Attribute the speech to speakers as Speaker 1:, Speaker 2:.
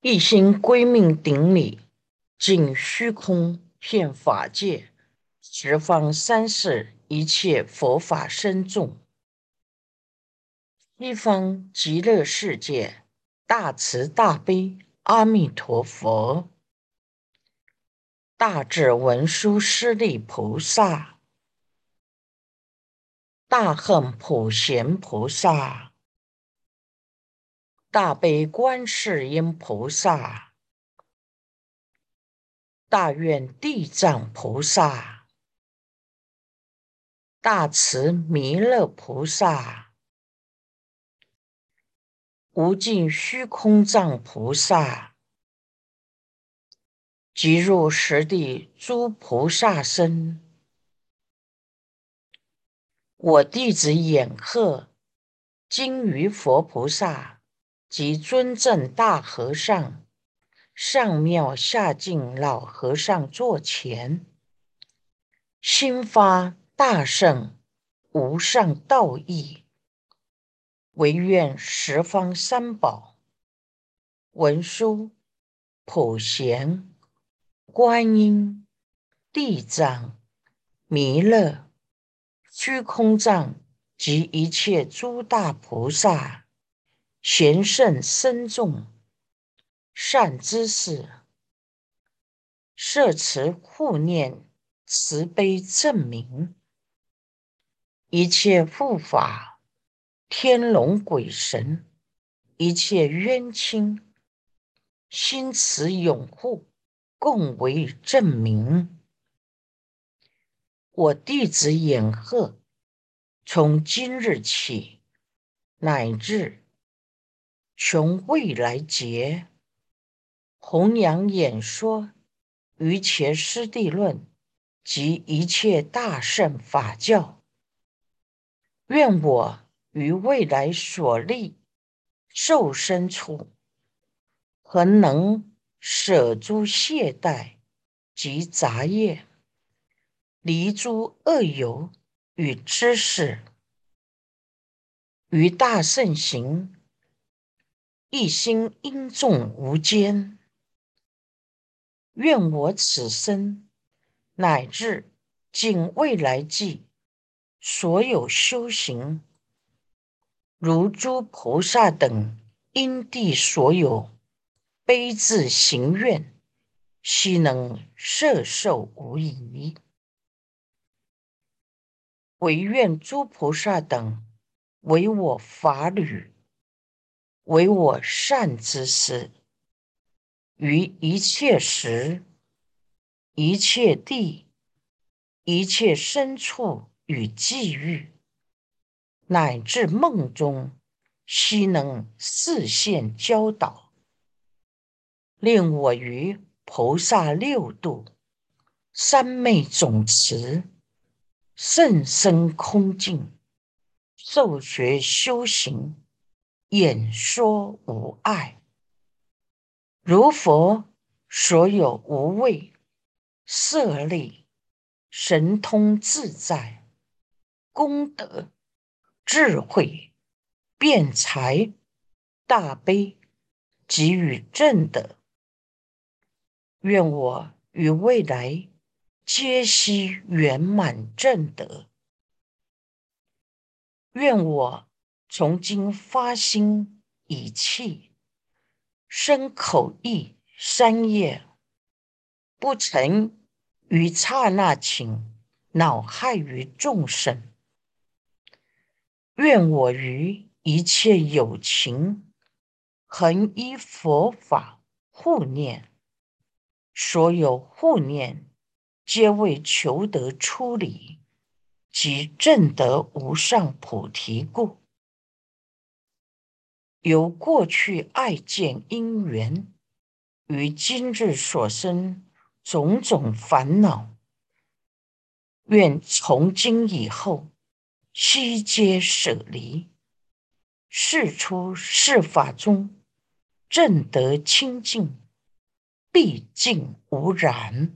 Speaker 1: 一心归命顶礼，尽虚空遍法界，十方三世一切佛法僧众，西方极乐世界大慈大悲阿弥陀佛，大智文殊师利菩萨，大恨普贤菩萨。大悲观世音菩萨，大愿地藏菩萨，大慈弥勒菩萨，无尽虚空藏菩萨，即入十地诸菩萨身，我弟子眼鹤金鱼佛菩萨。即尊正大和尚，上庙下敬老和尚座前，心发大圣无上道义，唯愿十方三宝、文殊、普贤、观音、地藏、弥勒、虚空藏及一切诸大菩萨。贤圣深重、善知识，摄持护念，慈悲正明，一切护法、天龙鬼神，一切冤亲，心慈拥护，共为证明。我弟子眼鹤，从今日起，乃至。穷未来劫，弘扬演说于切师地论及一切大圣法教。愿我于未来所立受身处，恒能舍诸懈怠及杂业，离诸恶友与知识，于大圣行。一心因众无间，愿我此生乃至尽未来际所有修行，如诸菩萨等因地所有悲自行愿，悉能摄受无疑。唯愿诸菩萨等为我法侣。为我善之事，于一切时、一切地、一切深处与际遇，乃至梦中，悉能视现教导，令我于菩萨六度、三昧总持、甚深空境，受学修行。演说无碍，如佛所有无畏、色力、神通自在、功德、智慧、辩才、大悲，给予正德。愿我于未来皆悉圆满正德。愿我。从今发心以气生口意三业，不成于刹那情恼害于众生。愿我于一切有情，恒依佛法护念，所有护念，皆为求得出离及证得无上菩提故。由过去爱见因缘，于今日所生种种烦恼，愿从今以后悉皆舍离，事出事法中正得清净，毕竟无染。